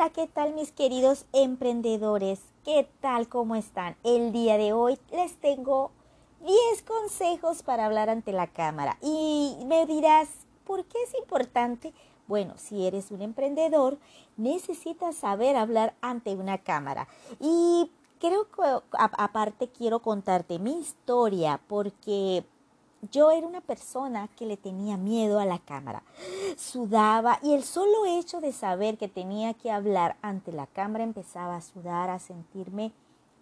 Hola, ¿qué tal mis queridos emprendedores? ¿Qué tal? ¿Cómo están? El día de hoy les tengo 10 consejos para hablar ante la cámara. Y me dirás, ¿por qué es importante? Bueno, si eres un emprendedor, necesitas saber hablar ante una cámara. Y creo que aparte quiero contarte mi historia porque yo era una persona que le tenía miedo a la cámara. Sudaba y el solo hecho de saber que tenía que hablar ante la cámara empezaba a sudar, a sentirme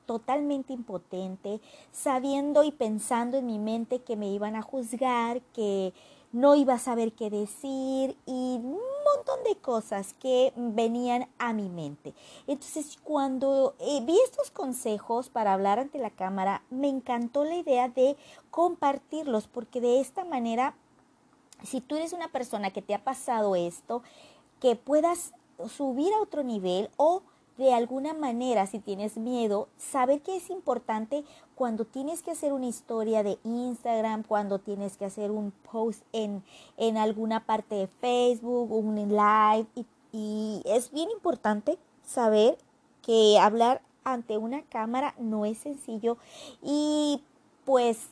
totalmente impotente, sabiendo y pensando en mi mente que me iban a juzgar, que no iba a saber qué decir y montón de cosas que venían a mi mente. Entonces, cuando eh, vi estos consejos para hablar ante la cámara, me encantó la idea de compartirlos porque de esta manera, si tú eres una persona que te ha pasado esto, que puedas subir a otro nivel o de alguna manera, si tienes miedo, saber que es importante cuando tienes que hacer una historia de Instagram, cuando tienes que hacer un post en, en alguna parte de Facebook, un live. Y, y es bien importante saber que hablar ante una cámara no es sencillo. Y pues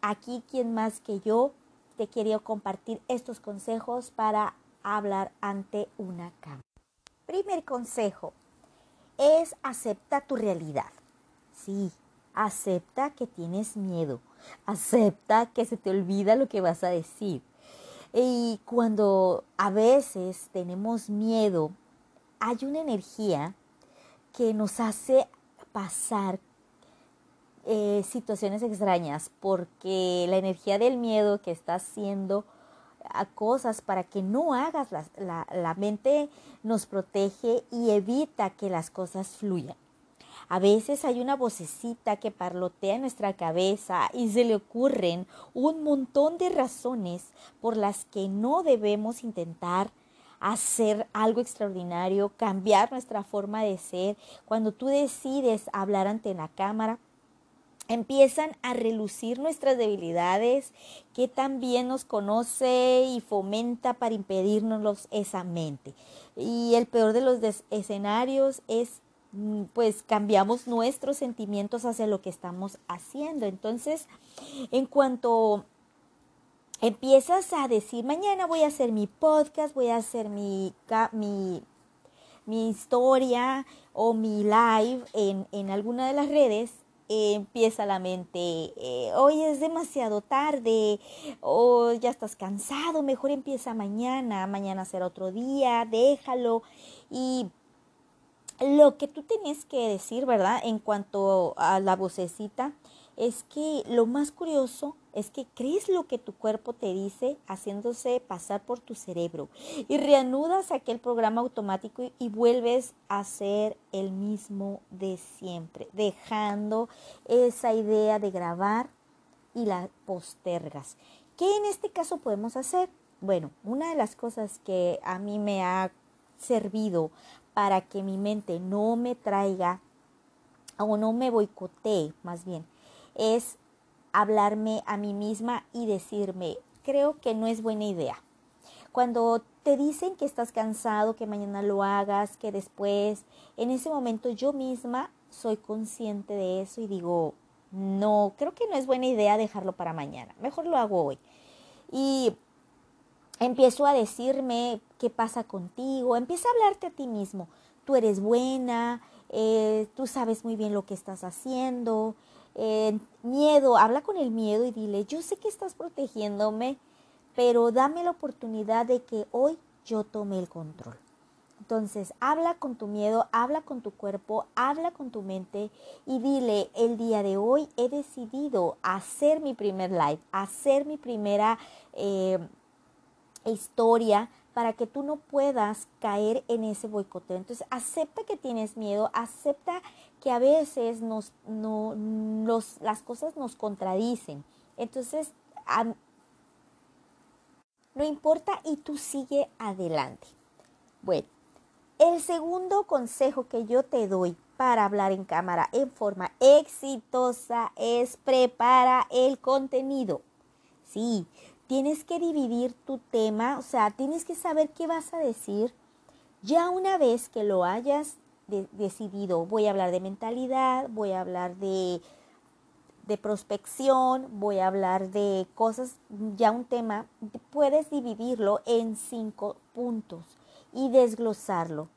aquí, quien más que yo, te quería compartir estos consejos para hablar ante una cámara. Primer consejo, es acepta tu realidad. Sí, acepta que tienes miedo. Acepta que se te olvida lo que vas a decir. Y cuando a veces tenemos miedo, hay una energía que nos hace pasar eh, situaciones extrañas porque la energía del miedo que está haciendo a cosas para que no hagas la, la, mente nos protege y evita que las cosas fluyan. A veces hay una vocecita que parlotea en nuestra cabeza y se le ocurren un montón de razones por las que no debemos intentar hacer algo extraordinario, cambiar nuestra forma de ser. Cuando tú decides hablar ante la cámara, empiezan a relucir nuestras debilidades, que también nos conoce y fomenta para impedirnos esa mente. Y el peor de los escenarios es mm, pues cambiamos nuestros sentimientos hacia lo que estamos haciendo. Entonces, en cuanto empiezas a decir, mañana voy a hacer mi podcast, voy a hacer mi, mi, mi historia o mi live en, en alguna de las redes, empieza la mente, eh, hoy es demasiado tarde, o ya estás cansado, mejor empieza mañana, mañana será otro día, déjalo. Y lo que tú tienes que decir, ¿verdad? En cuanto a la vocecita, es que lo más curioso es que crees lo que tu cuerpo te dice haciéndose pasar por tu cerebro y reanudas aquel programa automático y, vuelves a ser el mismo de siempre, dejando esa idea de grabar y la postergas. ¿Qué en este caso podemos hacer? Bueno, una de las cosas que a mí me ha servido para que mi mente no me traiga o no me boicotee más bien es hablarme a mí misma y decirme, creo que no es buena idea. Cuando te dicen que estás cansado, que mañana lo hagas, que después, en ese momento yo misma soy consciente de eso y digo, no, creo que no es buena idea dejarlo para mañana, mejor lo hago hoy. Y empiezo a decirme qué pasa contigo, empieza a hablarte a ti mismo, tú eres buena, eh, tú sabes muy bien lo que estás haciendo, miedo, habla con el miedo y dile, yo sé que estás protegiéndome, pero dame la oportunidad de que hoy yo tome el control. Entonces, habla con tu miedo, habla con tu cuerpo, habla con tu mente y dile, el día de hoy he decidido hacer mi primer live, hacer mi primera eh, historia para que tú no puedas caer en ese boicoteo. Entonces, acepta que tienes miedo, acepta que a veces nos, no, las cosas nos contradicen. Entonces, no importa y tú sigue adelante. Bueno, el segundo consejo que yo te doy para hablar en cámara en forma exitosa es prepara el contenido. Sí, tienes que dividir tu tema, o sea, tienes que saber qué vas a decir, Ya una vez que lo hayas decidido, voy a hablar de mentalidad, voy a hablar de, de prospección, voy a hablar de cosas, ya un tema, puedes dividirlo en cinco puntos y desglosarlo.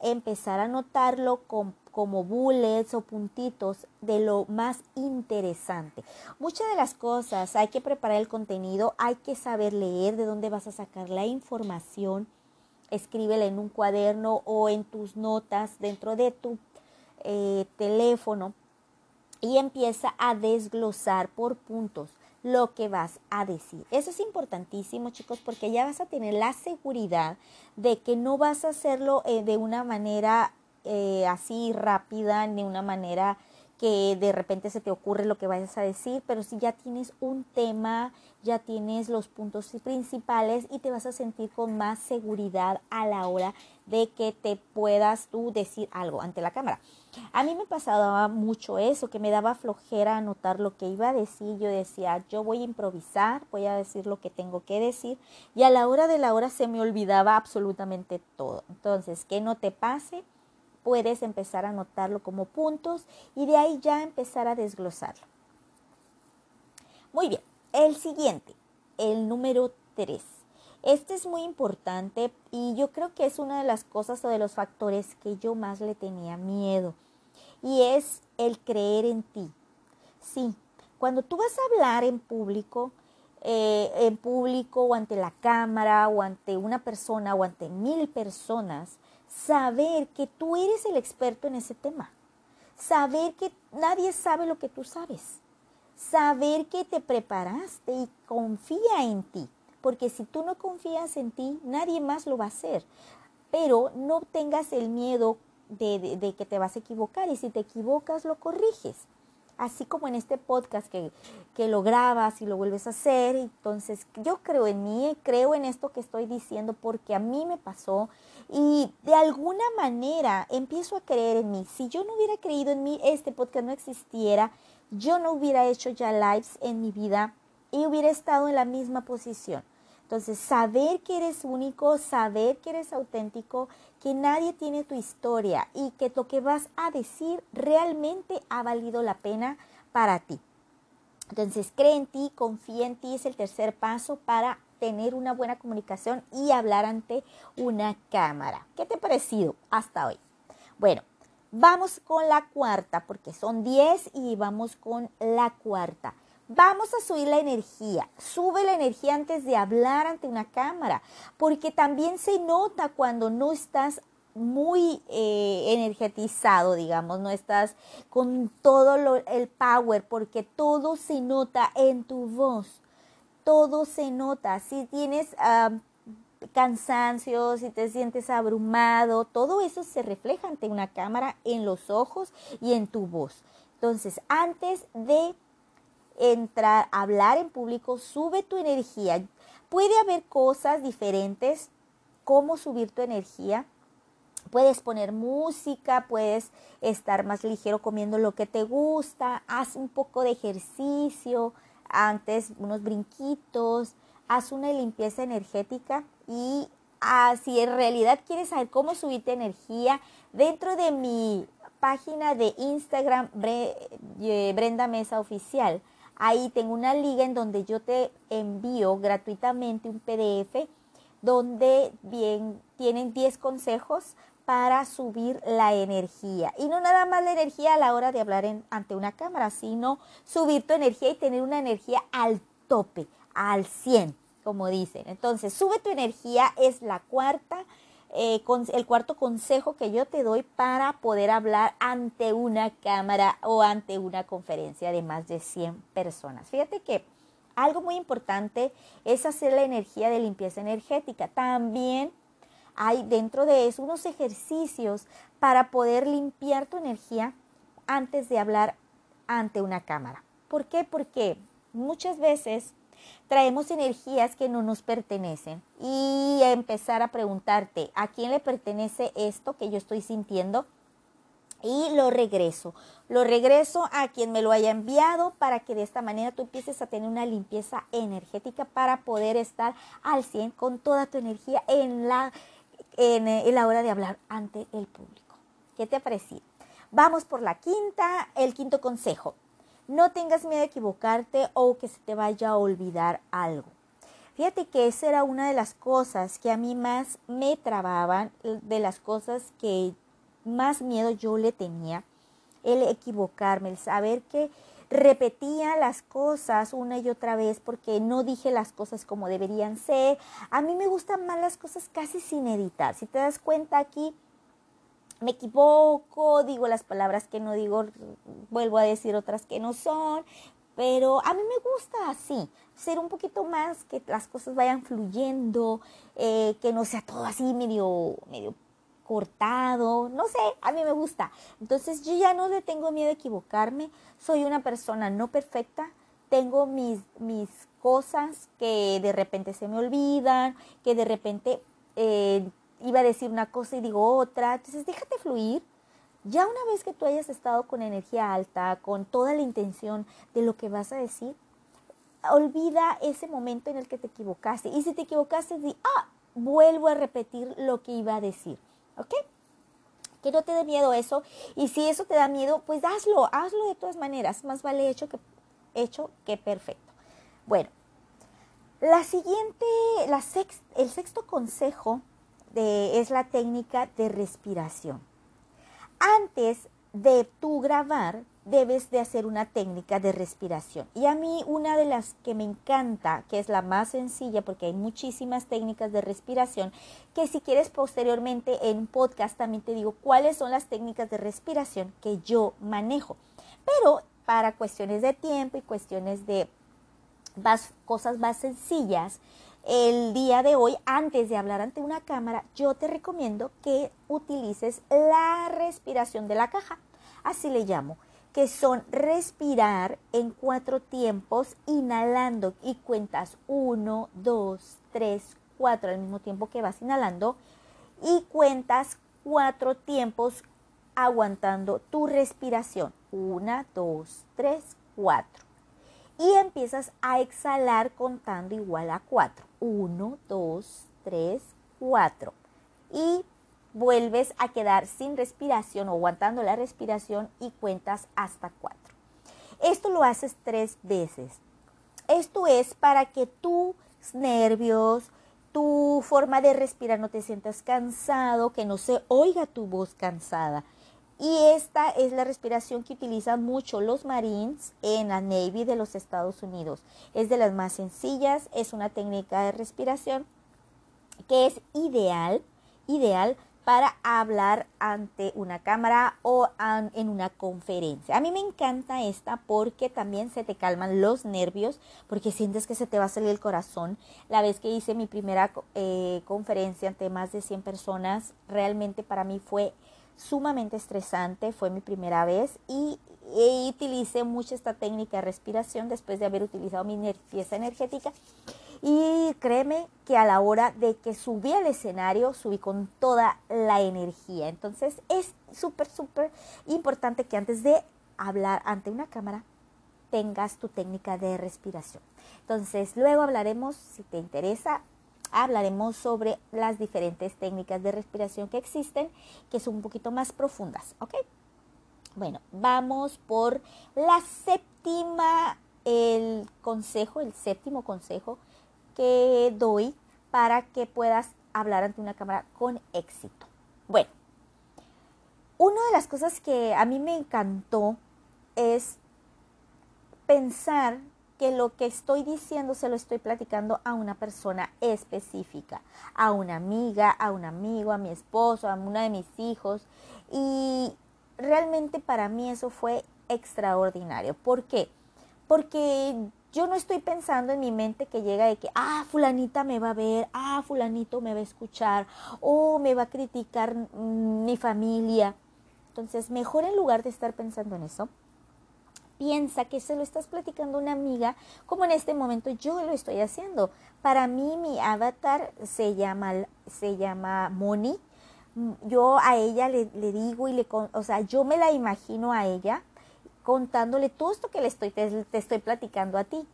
Empezar a notarlo como bullets o puntitos de lo más interesante. Muchas de las cosas hay que preparar el contenido, hay que saber leer de dónde vas a sacar la información escríbela en un cuaderno o en tus notas dentro de tu eh, teléfono y empieza a desglosar por puntos lo que vas a decir. Eso es importantísimo, chicos, porque ya vas a tener la seguridad de que no vas a hacerlo eh, de una manera eh, así rápida, ni una manera que de repente se te ocurre lo que vayas a decir, pero si ya tienes un tema, ya tienes los puntos principales y te vas a sentir con más seguridad a la hora de que te puedas tú decir algo ante la cámara. A mí me pasaba mucho eso, que me daba flojera anotar lo que iba a decir. Yo decía, yo voy a improvisar, voy a decir lo que tengo que decir. Y a la hora de la hora se me olvidaba absolutamente todo. Entonces, que no te pase puedes empezar a anotarlo como puntos y de ahí ya empezar a desglosarlo. Muy bien, el siguiente, el número 3. Este es muy importante y yo creo que es una de las cosas o de los factores que yo más le tenía miedo y es el creer en ti. Sí, cuando tú vas a hablar en público, eh, en público o ante la cámara o ante una persona o ante mil personas, saber que tú eres el experto en ese tema, saber que nadie sabe lo que tú sabes, saber que te preparaste y confía en ti, porque si tú no confías en ti, nadie más lo va a hacer, pero no tengas el miedo de, de que te vas a equivocar y si te equivocas lo corriges así como en este podcast que, que, lo grabas y lo vuelves a hacer. Entonces, yo creo en mí, creo en esto que estoy diciendo porque a mí me pasó y de alguna manera empiezo a creer en mí. Si yo no hubiera creído en mí, este podcast no existiera, yo no hubiera hecho ya lives en mi vida y hubiera estado en la misma posición. Entonces, saber que eres único, saber que eres auténtico, que nadie tiene tu historia y que lo que vas a decir realmente ha valido la pena para ti. Entonces, cree en ti, confía en ti, es el tercer paso para tener una buena comunicación y hablar ante una cámara. ¿Qué te ha parecido hasta hoy? Bueno, vamos con la cuarta, porque son 10 y vamos con la cuarta. Vamos a subir la energía. Sube la energía antes de hablar ante una cámara, porque también se nota cuando no estás muy eh, energetizado, digamos, no estás con todo el power, porque todo se nota en tu voz. Todo se nota. Si tienes cansancio, si te sientes abrumado, todo eso se refleja ante una cámara en los ojos y en tu voz. Entonces, antes de entrar, hablar en público, sube tu energía. Puede haber cosas diferentes, cómo subir tu energía. Puedes poner música, puedes estar más ligero comiendo lo que te gusta, haz un poco de ejercicio, antes unos brinquitos, haz una limpieza energética y ah, si en realidad quieres saber cómo subirte energía, dentro de mi página de Instagram, eh, Brenda Mesa Oficial, Ahí tengo una liga en donde yo te envío gratuitamente un PDF donde bien tienen 10 consejos para subir la energía. Y no nada más la energía a la hora de hablar ante una cámara, sino subir tu energía y tener una energía al tope, al 100, como dicen. Entonces, sube tu energía es la cuarta eh, el cuarto consejo que yo te doy para poder hablar ante una cámara o ante una conferencia de más de 100 personas. Fíjate que algo muy importante es hacer la energía de limpieza energética. También hay dentro de eso unos ejercicios para poder limpiar tu energía antes de hablar ante una cámara. ¿Por qué? Porque muchas veces traemos energías que no nos pertenecen y empezar a preguntarte, ¿a quién le pertenece esto que yo estoy sintiendo? Y lo regreso, lo regreso a quien me lo haya enviado para que de esta manera tú empieces a tener una limpieza energética para poder estar al 100 con toda tu energía en la en, en la hora de hablar ante el público. ¿Qué te ha parecido? Vamos por la quinta, el quinto consejo. No tengas miedo a equivocarte o que se te vaya a olvidar algo. Fíjate que esa era una de las cosas que a mí más me trababan, de las cosas que más miedo yo le tenía, el equivocarme, el saber que repetía las cosas una y otra vez porque no dije las cosas como deberían ser. A mí me gustan más las cosas casi sin editar. Si te das cuenta aquí, me equivoco, digo las palabras que no digo, vuelvo a decir otras que no son, pero a mí me gusta así, ser un poquito más, que las cosas vayan fluyendo, eh, que no sea todo así medio, medio cortado, no sé, a mí me gusta. Entonces yo ya no le tengo miedo a equivocarme, soy una persona no perfecta, tengo mis, mis cosas que de repente se me olvidan, que de repente eh, iba a decir una cosa y digo otra, entonces déjate fluir. Ya una vez que tú hayas estado con energía alta, con toda la intención de lo que vas a decir, olvida ese momento en el que te equivocaste. Y si te equivocaste, di, ah, vuelvo a repetir lo que iba a decir. ¿Ok? Que no te dé miedo eso. Y si eso te da miedo, pues hazlo, hazlo de todas maneras. Más vale hecho que, hecho que perfecto. Bueno, la siguiente, la el sexto consejo es la técnica de respiración. Antes de tú grabar, debes de hacer una técnica de respiración. Y a mí una de las que me encanta, que es la más sencilla, porque hay muchísimas técnicas de respiración, que si quieres posteriormente en podcast también te digo cuáles son las técnicas de respiración que yo manejo. Pero para cuestiones de tiempo y cuestiones de cosas más sencillas, el día de hoy, antes de hablar ante una cámara, yo te recomiendo que utilices la respiración de la caja. Así le llamo que son respirar en cuatro tiempos, inhalando y cuentas uno, dos, tres, cuatro al mismo tiempo que vas inhalando y cuentas cuatro tiempos aguantando tu respiración. Una, dos, tres, cuatro. Y empiezas a exhalar contando igual a cuatro. Uno, dos, tres, cuatro. Y vuelves a quedar sin respiración o aguantando la respiración y cuentas hasta cuatro. Esto lo haces tres veces. Esto es para que tus nervios, tu forma de respirar no te sientas cansado, que no se oiga tu voz cansada. Y esta es la respiración que utilizan mucho los Marines en la Navy de los Estados Unidos. Es de las más sencillas, es una técnica de respiración que es ideal, ideal para hablar ante una cámara o en una conferencia. A mí me encanta esta porque también se te calman los nervios, porque sientes que se te va a salir el corazón. La vez que hice mi primera eh, conferencia ante más de 100 personas, realmente para mí fue sumamente estresante, fue mi primera vez y, utilicé mucho esta técnica de respiración después de haber utilizado mi pieza energética y créeme que a la hora de que subí al escenario, subí con toda la energía. Entonces es súper, súper importante que antes de hablar ante una cámara tengas tu técnica de respiración. Entonces luego hablaremos, si te interesa, hablaremos sobre las diferentes técnicas de respiración que existen, que son un poquito más profundas, ¿ok? Bueno, vamos por la séptima, el consejo, el séptimo consejo que doy para que puedas hablar ante una cámara con éxito. Bueno, una de las cosas que a mí me encantó es pensar que lo que estoy diciendo se lo estoy platicando a una persona específica, a una amiga, a un amigo, a mi esposo, a uno de mis hijos. Y realmente para mí eso fue extraordinario. ¿Por qué? Porque yo no estoy pensando en mi mente que llega de que, ah, fulanita me va a ver, ah, fulanito me va a escuchar, o me va a criticar mi familia. Entonces, mejor en lugar de estar pensando en eso, piensa que se lo estás platicando a una amiga, como en este momento yo lo estoy haciendo. Para mí, mi avatar se llama, se llama Moni. Yo a ella le, le digo y le, o sea, yo me la imagino a ella contándole todo esto que le estoy, te, estoy platicando a ti.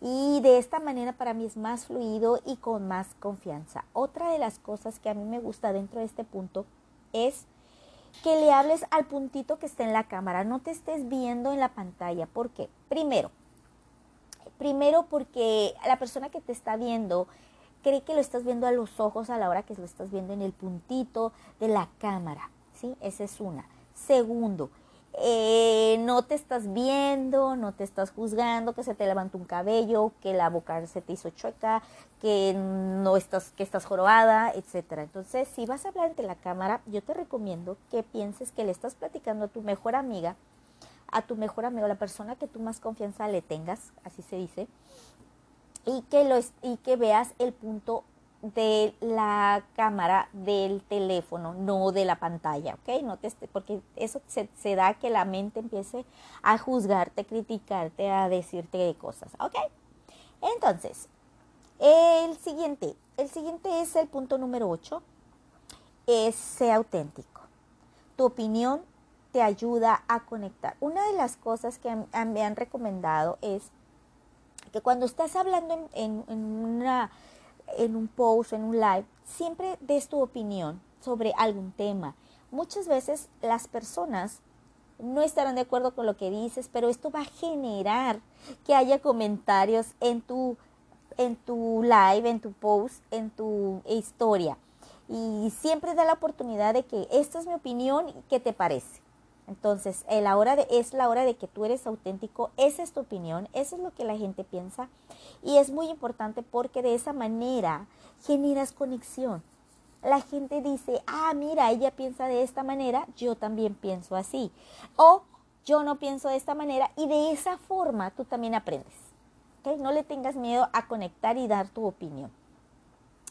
Y de esta manera para mí es más fluido y con más confianza. Otra de las cosas que a mí me gusta dentro de este punto es que le hables al puntito que está en la cámara, no te estés viendo en la pantalla. ¿Por qué? Primero, primero porque la persona que te está viendo cree que lo estás viendo a los ojos a la hora que lo estás viendo en el puntito de la cámara, ¿sí? Esa es una. Segundo, eh, no te estás viendo, no te estás juzgando, que se te levantó un cabello, que la boca se te hizo chueca, que no estás, que estás jorobada, etcétera. Entonces, si vas a hablar ante la cámara, yo te recomiendo que pienses que le estás platicando a tu mejor amiga, a tu mejor amigo, la persona que tú más confianza le tengas, así se dice, y que, lo, y que veas el punto de la cámara del teléfono, no de la pantalla, ¿ok? No te, porque eso se, da que la mente empiece a juzgarte, criticarte, a decirte cosas, ¿ok? Entonces, el siguiente, el siguiente es el punto número 8, es ser auténtico. Tu opinión te ayuda a conectar. Una de las cosas que me han recomendado es que cuando estás hablando en, una, en un post, en un live, siempre des tu opinión sobre algún tema. Muchas veces las personas no estarán de acuerdo con lo que dices, pero esto va a generar que haya comentarios en tu, en tu live, en tu post, en tu historia. Y siempre da la oportunidad de que esta es mi opinión, ¿qué te parece? Entonces, la hora de, es la hora de que tú eres auténtico, esa es tu opinión, eso es lo que la gente piensa y es muy importante porque de esa manera generas conexión. La gente dice, ah, mira, ella piensa de esta manera, yo también pienso así. O yo no pienso de esta manera y de esa forma tú también aprendes. No le tengas miedo a conectar y dar tu opinión.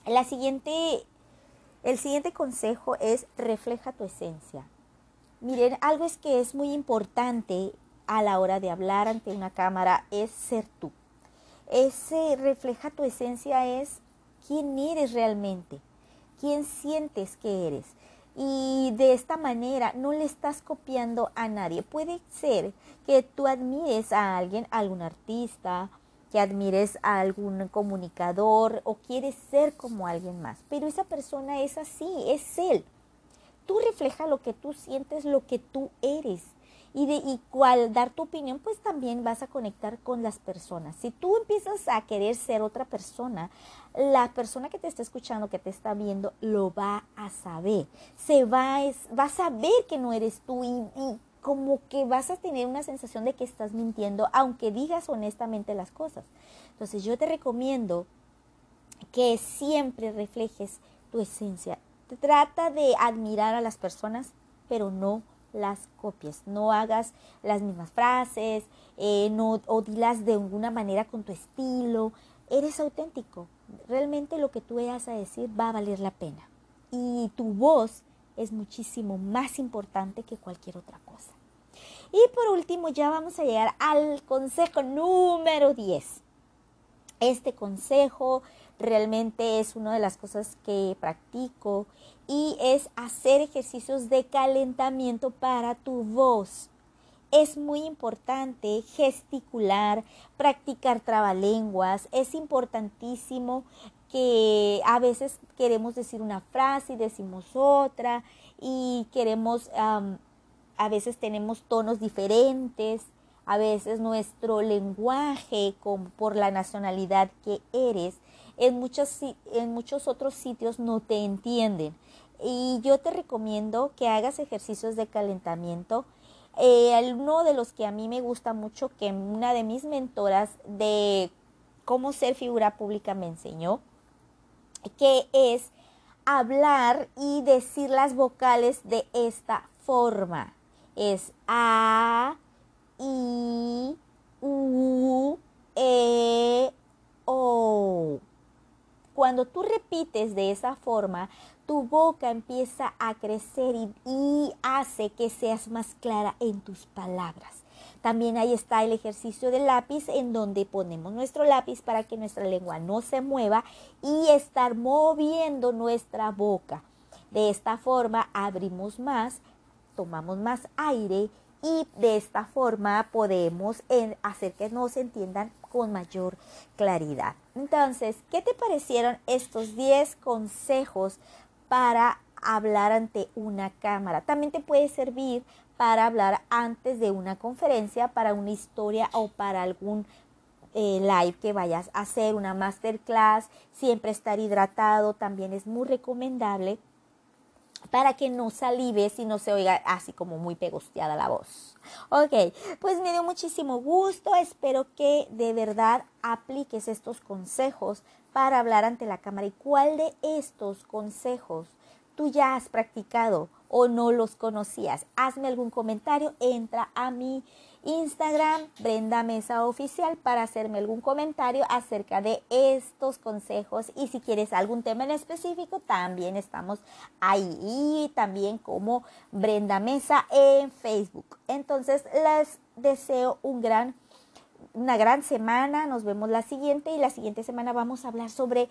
La siguiente, el siguiente consejo es refleja tu esencia. Miren, algo es que es muy importante a la hora de hablar ante una cámara es ser tú. Ese refleja tu esencia es quién eres realmente, quién sientes que eres. Y de esta manera no le estás copiando a nadie. Puede ser que tú admires a alguien, a algún artista, que admires a algún comunicador o quieres ser como alguien más. Pero esa persona es así, es él. Tú refleja lo que tú sientes, lo que tú eres. Y, de, y cual dar tu opinión, pues también vas a conectar con las personas. Si tú empiezas a querer ser otra persona, la persona que te está escuchando, que te está viendo, lo va a saber. Se va, es, va a saber que no eres tú y, y como que vas a tener una sensación de que estás mintiendo, aunque digas honestamente las cosas. Entonces yo te recomiendo que siempre reflejes tu esencia, Trata de admirar a las personas, pero no las copies. No hagas las mismas frases, eh, no, o dilas de alguna manera con tu estilo. Eres auténtico. Realmente lo que tú vayas a decir va a valer la pena. Y tu voz es muchísimo más importante que cualquier otra cosa. Y por último, ya vamos a llegar al consejo número 10. Este consejo realmente es una de las cosas que practico y es hacer ejercicios de calentamiento para tu voz. Es muy importante gesticular, practicar trabalenguas, es importantísimo que a veces queremos decir una frase y decimos otra y queremos, a veces tenemos tonos diferentes, a veces nuestro lenguaje por la nacionalidad que eres en muchos, en muchos otros sitios no te entienden. Y yo te recomiendo que hagas ejercicios de calentamiento. Eh, uno de los que a mí me gusta mucho, que una de mis mentoras de cómo ser figura pública me enseñó, que es hablar y decir las vocales de esta forma. Es A, I, U, E, O. Cuando tú repites de esa forma, tu boca empieza a crecer y, hace que seas más clara en tus palabras. También ahí está el ejercicio del lápiz en donde ponemos nuestro lápiz para que nuestra lengua no se mueva y estar moviendo nuestra boca. De esta forma abrimos más, tomamos más aire y de esta forma podemos hacer que nos entiendan con mayor claridad. Entonces, ¿qué te parecieron estos 10 consejos para hablar ante una cámara? También te puede servir para hablar antes de una conferencia, para una historia o para algún eh, live que vayas a hacer, una masterclass, siempre estar hidratado también es muy recomendable para que no salives y no se oiga así como muy pegosteada la voz. Ok, pues me dio muchísimo gusto, espero que de verdad apliques estos consejos para hablar ante la cámara. Y cuál de estos consejos tú ya has practicado o no los conocías. Hazme algún comentario, entra a mi Instagram, Brenda Mesa Oficial, para hacerme algún comentario acerca de estos consejos y si quieres algún tema en específico, también estamos ahí y también como Brenda Mesa en Facebook. Entonces, les deseo un gran una gran semana, nos vemos la siguiente y la siguiente semana vamos a hablar sobre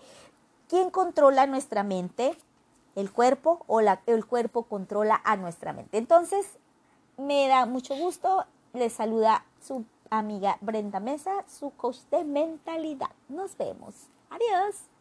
quién controla nuestra mente, el cuerpo o la, el cuerpo controla a nuestra mente. Entonces, me da mucho gusto les saluda su amiga Brenda Mesa, su coach de mentalidad. Nos vemos. Adiós.